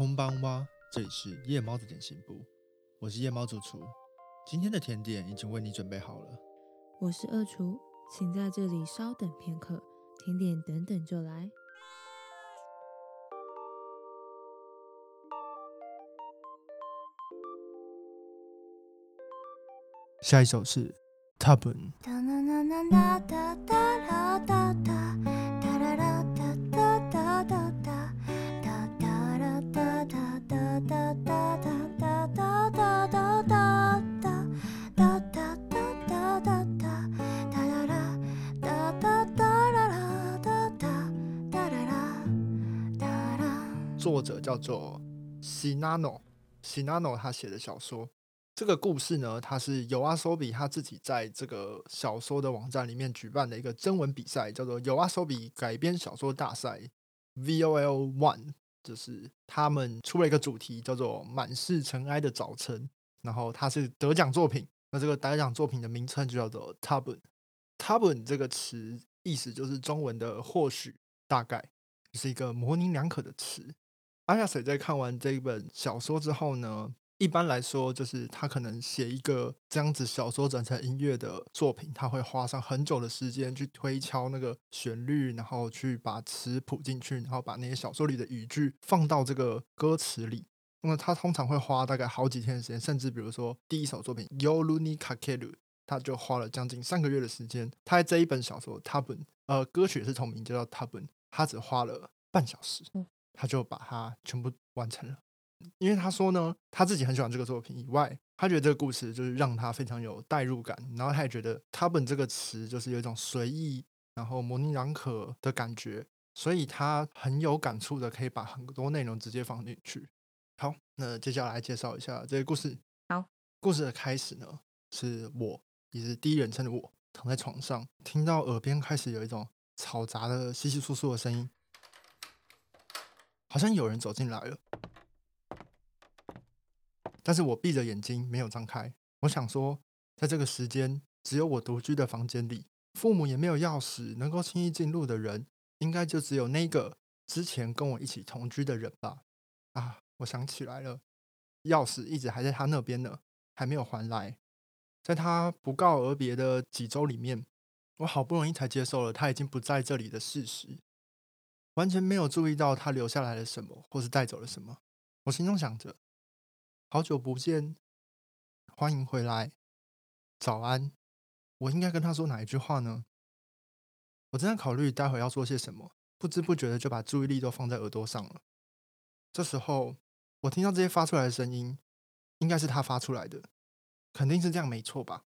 空邦哇，这里是夜猫的点心部，我是夜猫主厨。今天的甜点已经为你准备好了。我是二厨，请在这里稍等片刻，甜点等等就来。下一首是 Tabun。作者叫做西纳诺，西纳诺他写的小说。这个故事呢，它是尤阿索比他自己在这个小说的网站里面举办的一个征文比赛，叫做尤阿索比改编小说大赛 （VOL One）。就是他们出了一个主题，叫做“满是尘埃的早晨”，然后它是得奖作品。那这个得奖作品的名称就叫做 “tabun”。tabun 这个词意思就是中文的“或许”，大概是一个模棱两可的词。阿亚水在看完这一本小说之后呢？一般来说，就是他可能写一个这样子小说转成音乐的作品，他会花上很久的时间去推敲那个旋律，然后去把词谱进去，然后把那些小说里的语句放到这个歌词里。那么他通常会花大概好几天的时间，甚至比如说第一首作品《Yoluni Kakeru》，他就花了将近三个月的时间。他在这一本小说《他本》呃歌曲是同名，就叫《他本》，他只花了半小时，他就把它全部完成了。因为他说呢，他自己很喜欢这个作品，以外，他觉得这个故事就是让他非常有代入感，然后他也觉得“他本”这个词就是有一种随意，然后模棱两可的感觉，所以他很有感触的，可以把很多内容直接放进去。好，那接下来介绍一下这个故事。好，故事的开始呢，是我，也是第一人称的我，躺在床上，听到耳边开始有一种嘈杂的稀稀疏疏的声音，好像有人走进来了。但是我闭着眼睛没有张开。我想说，在这个时间，只有我独居的房间里，父母也没有钥匙，能够轻易进入的人，应该就只有那个之前跟我一起同居的人吧。啊，我想起来了，钥匙一直还在他那边呢，还没有还来。在他不告而别的几周里面，我好不容易才接受了他已经不在这里的事实，完全没有注意到他留下来了什么，或是带走了什么。我心中想着。好久不见，欢迎回来，早安。我应该跟他说哪一句话呢？我正在考虑待会要做些什么，不知不觉的就把注意力都放在耳朵上了。这时候，我听到这些发出来的声音，应该是他发出来的，肯定是这样，没错吧？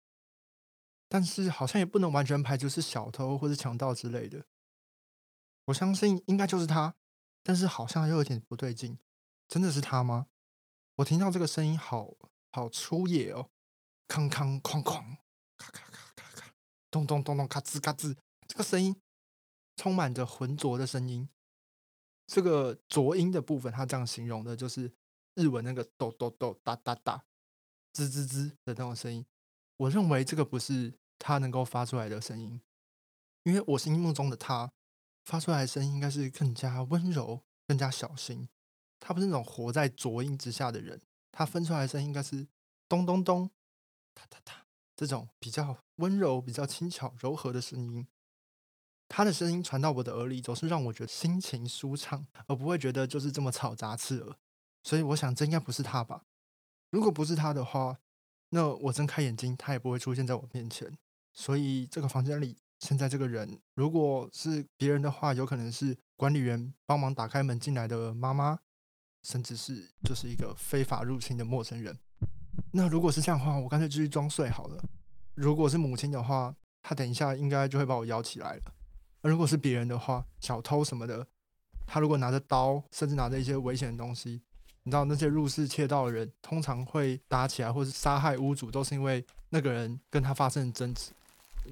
但是好像也不能完全排除是小偷或是强盗之类的。我相信应该就是他，但是好像又有点不对劲，真的是他吗？我听到这个声音，好好粗野哦！哐哐哐哐，咔咔咔咔咔，咚咚咚咚，咔吱咔吱，这个声音充满着浑浊的声音。这个浊音的部分，他这样形容的，就是日文那个咚咚咚哒哒哒，吱吱吱的那种声音。我认为这个不是他能够发出来的声音，因为我心目中的他发出来的声音应该是更加温柔、更加小心。他不是那种活在浊音之下的人，他分出来的声音应该是咚咚咚、哒哒哒这种比较温柔、比较轻巧、柔和的声音。他的声音传到我的耳里，总是让我觉得心情舒畅，而不会觉得就是这么嘈杂刺耳。所以我想，这应该不是他吧？如果不是他的话，那我睁开眼睛，他也不会出现在我面前。所以这个房间里现在这个人，如果是别人的话，有可能是管理员帮忙打开门进来的妈妈。甚至是就是一个非法入侵的陌生人。那如果是这样的话，我干脆继续装睡好了。如果是母亲的话，她等一下应该就会把我摇起来了。而如果是别人的话，小偷什么的，他如果拿着刀，甚至拿着一些危险的东西，你知道那些入室窃盗的人通常会打起来，或是杀害屋主，都是因为那个人跟他发生争执。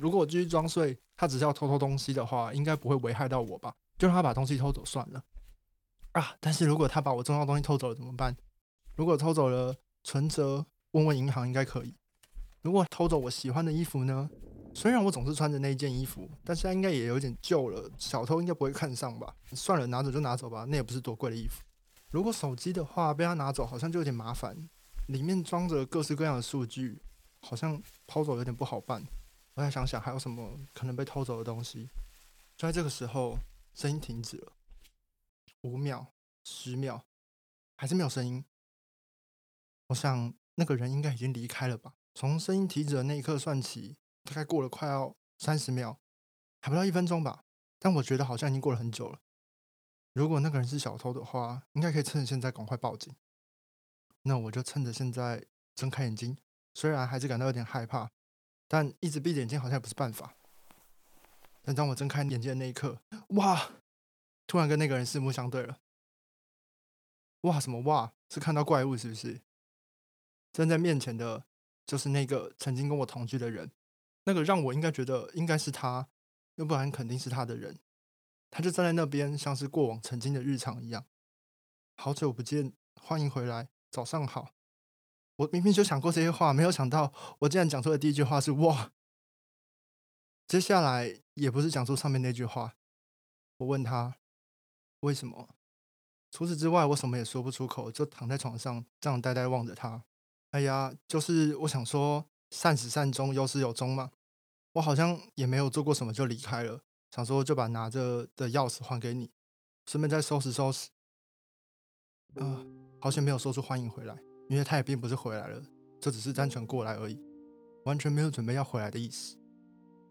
如果我继续装睡，他只是要偷偷东西的话，应该不会危害到我吧？就让他把东西偷走算了。啊！但是如果他把我重要东西偷走了怎么办？如果偷走了存折，问问银行应该可以。如果偷走我喜欢的衣服呢？虽然我总是穿着那一件衣服，但是它应该也有点旧了，小偷应该不会看上吧？算了，拿走就拿走吧，那也不是多贵的衣服。如果手机的话被他拿走，好像就有点麻烦，里面装着各式各样的数据，好像抛走有点不好办。我再想想还有什么可能被偷走的东西。就在这个时候，声音停止了，五秒、十秒，还是没有声音。我想那个人应该已经离开了吧。从声音停止的那一刻算起，大概过了快要三十秒，还不到一分钟吧。但我觉得好像已经过了很久了。如果那个人是小偷的话，应该可以趁现在赶快报警。那我就趁着现在睁开眼睛，虽然还是感到有点害怕，但一直闭着眼睛好像也不是办法。但当我睁开眼睛的那一刻，哇！突然跟那个人四目相对了。哇，什么哇？是看到怪物是不是？站在面前的就是那个曾经跟我同居的人，那个让我应该觉得应该是他，要不然肯定是他的人。他就站在那边，像是过往曾经的日常一样。好久不见，欢迎回来，早上好。我明明就想过这些话，没有想到我竟然讲出的第一句话是哇。接下来也不是讲出上面那句话。我问他为什么？除此之外，我什么也说不出口，就躺在床上这样呆呆望着他。哎呀，就是我想说，善始善终，有始有终嘛。我好像也没有做过什么就离开了。想说就把拿着的钥匙还给你，顺便再收拾收拾。啊，好像没有说出欢迎回来，因为他也并不是回来了，这只是单纯过来而已，完全没有准备要回来的意思。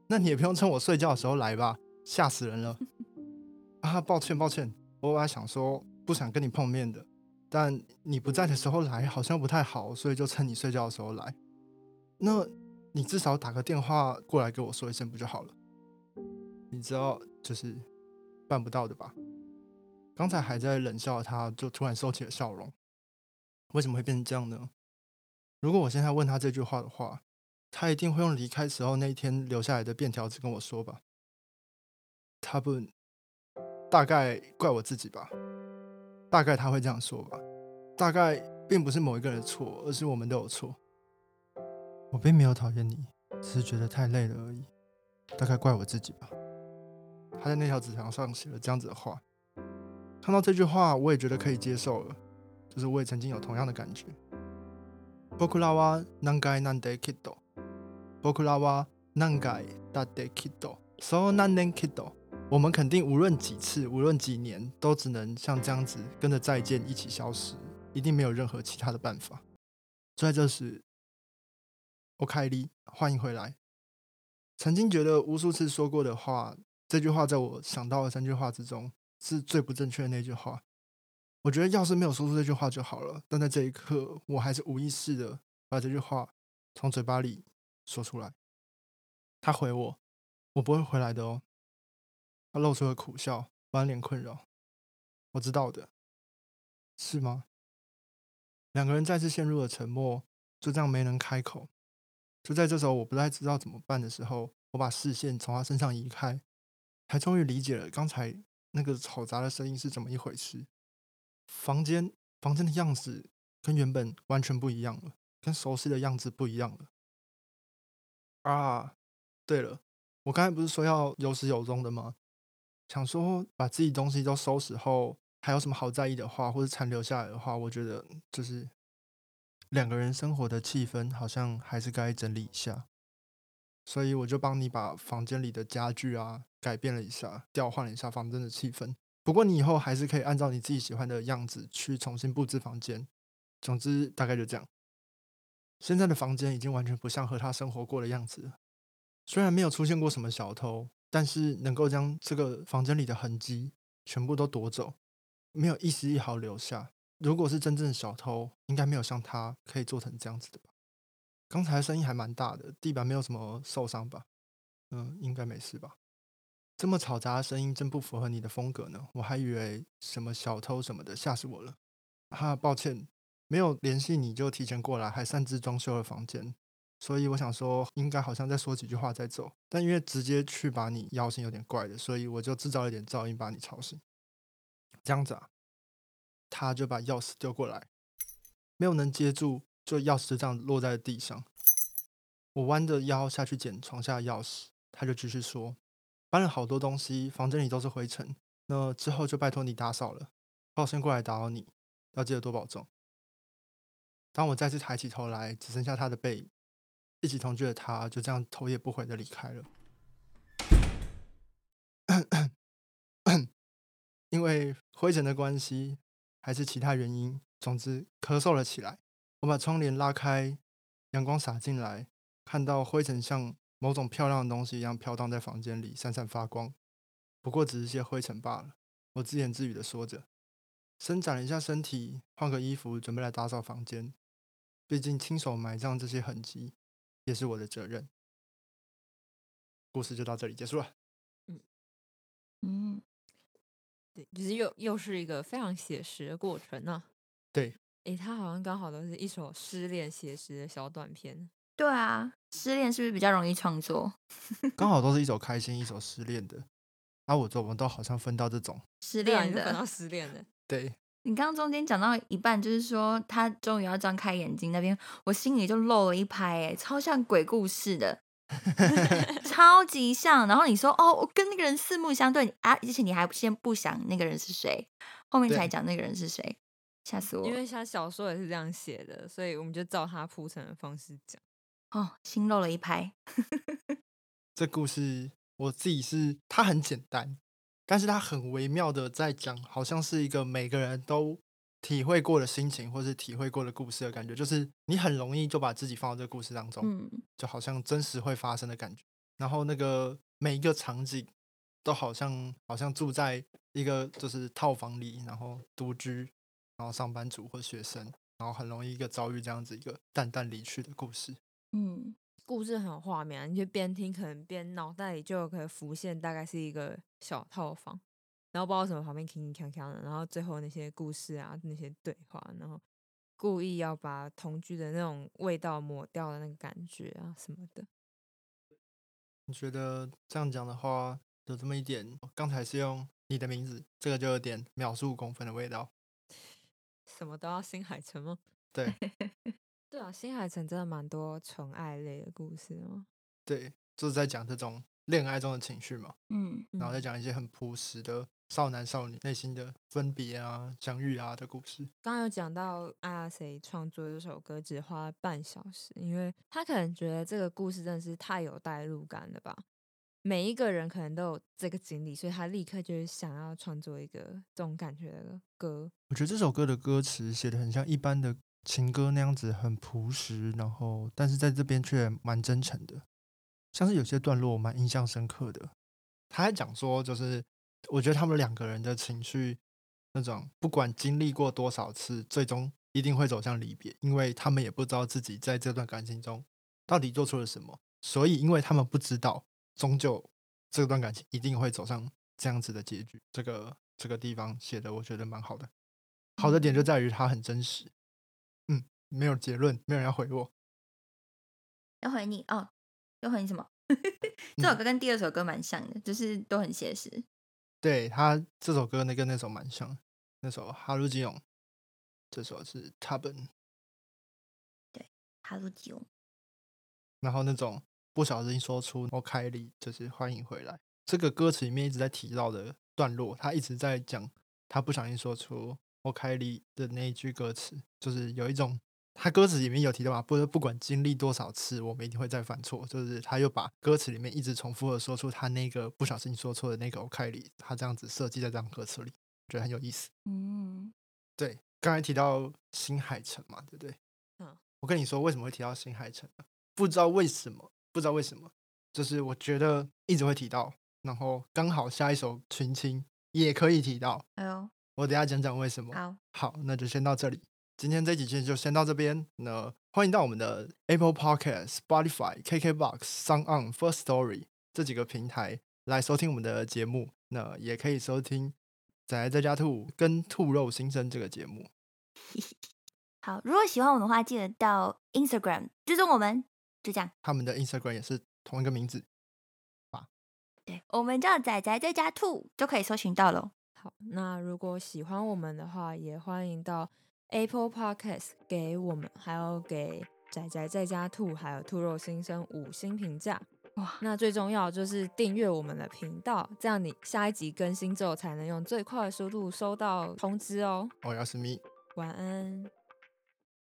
那你也不用趁我睡觉的时候来吧，吓死人了。啊，抱歉抱歉，我本来想说不想跟你碰面的，但你不在的时候来好像不太好，所以就趁你睡觉的时候来。那你至少打个电话过来跟我说一声不就好了？你知道，就是办不到的吧？刚才还在冷笑的，他就突然收起了笑容。为什么会变成这样呢？如果我现在问他这句话的话，他一定会用离开时候那一天留下来的便条纸跟我说吧。他不，大概怪我自己吧。大概他会这样说吧。大概并不是某一个人的错，而是我们都有错。我并没有讨厌你，只是觉得太累了而已。大概怪我自己吧。他在那条纸条上写了这样子的话，看到这句话，我也觉得可以接受了，就是我也曾经有同样的感觉。僕らは何回なんできっと、僕らは何回だってきっと、そう何年きっと。我们肯定无论几次，无论几年，都只能像这样子跟着再见一起消失，一定没有任何其他的办法。就在这时，我凯莉，欢迎回来。曾经觉得无数次说过的话。这句话在我想到的三句话之中是最不正确的那句话。 我觉得要是没有说出这句话就好了，但在这一刻，我还是无意识的把这句话从嘴巴里说出来。他回我：“我不会回来的哦。”他露出了苦笑，满脸困扰。我知道的，是吗？两个人再次陷入了沉默，就这样没能开口。就在这时候，我不太知道怎么办的时候，我把视线从他身上移开。才终于理解了刚才那个嘈杂的声音是怎么一回事。房间房间的样子跟原本完全不一样了，跟熟悉的样子不一样了。啊，对了，我刚才不是说要有始有终的吗？想说把自己东西都收拾后，还有什么好在意的话，或者残留下来的话，我觉得就是两个人生活的气氛好像还是该整理一下。所以我就帮你把房间里的家具啊改变了一下，调换了一下房间的气氛。不过你以后还是可以按照你自己喜欢的样子去重新布置房间。总之大概就这样。现在的房间已经完全不像和他生活过的样子了。虽然没有出现过什么小偷，但是能够将这个房间里的痕迹全部都夺走，没有一丝一毫留下。如果是真正的小偷，应该没有像他可以做成这样子的吧。刚才声音还蛮大的，地板没有什么受伤吧？嗯，应该没事吧？这么嘈杂的声音真不符合你的风格呢。我还以为什么小偷什么的，吓死我了。哈，抱歉，没有联系你就提前过来，还擅自装修了房间，所以我想说，应该好像再说几句话再走。但因为直接去把你摇醒有点怪的，所以我就制造一点噪音把你吵醒。这样子啊，他就把钥匙丢过来，没有能接住。就钥匙就这样落在地上，我弯着腰下去捡床下的钥匙，他就继续说：“搬了好多东西，房间里都是灰尘，那之后就拜托你打扫了。抱歉过来打扰你，要记得多保重。当我再次抬起头来，只剩下他的背影，一起同居的他就这样头也不回的离开了。因为灰尘的关系，还是其他原因，总之咳嗽了起来。我把窗帘拉开，阳光洒进来，看到灰尘像某种漂亮的东西一样飘荡在房间里，闪闪发光。不过只是些灰尘罢了。我自言自语的说着，伸展了一下身体，换个衣服，准备来打扫房间。毕竟亲手埋葬这些痕迹，也是我的责任。故事就到这里结束了。嗯，对，就是又又是一个非常写实的过程呢、对，诶，它好像刚好都是一首失恋写实的小短片。对啊，失恋是不是比较容易创作？刚好都是一首开心，一首失恋的。啊，我这我们都好像分到这种，失恋的分到，失恋的，对，你刚刚中间讲到一半，就是说他终于要张开眼睛那边，我心里就漏了一拍，哎，超像鬼故事的，超级像。然后你说哦，我跟那个人四目相对啊，而且你还先不想那个人是谁，后面才讲那个人是谁，吓死我了！因为像小说也是这样写的，所以我们就照他铺陈的方式讲。哦，新漏了一拍。这故事我自己是它很简单，但是它很微妙的在讲，好像是一个每个人都体会过的心情，或是体会过的故事的感觉，就是你很容易就把自己放到这个故事当中，嗯，就好像真实会发生的感觉。然后那个每一个场景都好像好像住在一个就是套房里，然后独居，然后上班族或学生，然后很容易一个遭遇这样子一个淡淡离去的故事。嗯，故事很有画面啊，你就边听可能边脑袋里就可以浮现，大概是一个小套房，然后不知道什么旁边铿铿锵锵的，然后最后那些故事啊那些对话，然后故意要把同居的那种味道抹掉的那个感觉啊什么的。你觉得这样讲的话，有这么一点，刚才是用你的名字，这个就有点秒数公分的味道。什么都要新海诚吗？对对啊，新海诚真的蛮多纯爱类的故事哦。对，就是在讲这种恋爱中的情绪嘛，嗯，然后再讲一些很朴实的少男少女内心的分别啊、相遇啊的故事。刚刚有讲到阿谁创作这首歌只花了半小时，因为他可能觉得这个故事真的是太有代入感了吧。每一个人可能都有这个经历，所以他立刻就是想要创作一个这种感觉的歌。我觉得这首歌的歌词写的很像一般的情歌那样子，很朴实，然后但是在这边却蛮真诚的，像是有些段落蛮印象深刻的。他还讲说，就是我觉得他们两个人的情绪，那种不管经历过多少次，最终一定会走向离别，因为他们也不知道自己在这段感情中到底做出了什么，所以因为他们不知道，终究这段感情一定会走上这样子的结局。这个这个地方写的，我觉得蛮好的。好的点就在于它很真实。嗯，没有结论，没有人要回我。要回你哦，要回你什么？这首歌跟第二首歌蛮像的，就是都很写实。对他这首歌那跟那首蛮像，那首《哈鲁吉永》，这首是 Taben，哈鲁吉翁，然后那种不小心说出“我开里”，就是欢迎回来。这个歌词里面一直在提到的段落，他一直在讲他不小心说出“我凯里”的那一句歌词，就是有一种他歌词里面有提到嘛，不不管经历多少次，我们一定会再犯错。就是他又把歌词里面一直重复的说出他那个不小心说错的那个“我凯里”，他这样子设计在这张歌词里，觉得很有意思。嗯，对，刚才提到新海诚嘛，对不对？嗯，我跟你说为什么会提到新海诚呢？不知道为什么，不知道为什么，就是我觉得一直会提到，然后刚好下一首群青也可以提到，哎呦，我等下讲讲为什么。好，好，那就先到这里。今天这几期就先到这边。那欢迎到我们的 Apple Podcast、Spotify、KKBox、Sound On、First Story 这几个平台来收听我们的节目。那也可以收听《仔仔在家兔》跟《兔肉新生》这个节目。好。如果喜欢我们的话，记得到 Instagram 追踪我们，就这样。他们的 Instagram 也是同一个名字。对，我们叫仔仔在家兔，就可以搜寻到喽。好，那如果喜欢我们的话，也欢迎到 Apple Podcast 给我们，还有给仔仔在家兔，还有兔肉新生五星评价。哇，那最重要就是订阅我们的频道，这样你下一集更新之后才能用最快的速度收到通知哦。我要是咪，晚安。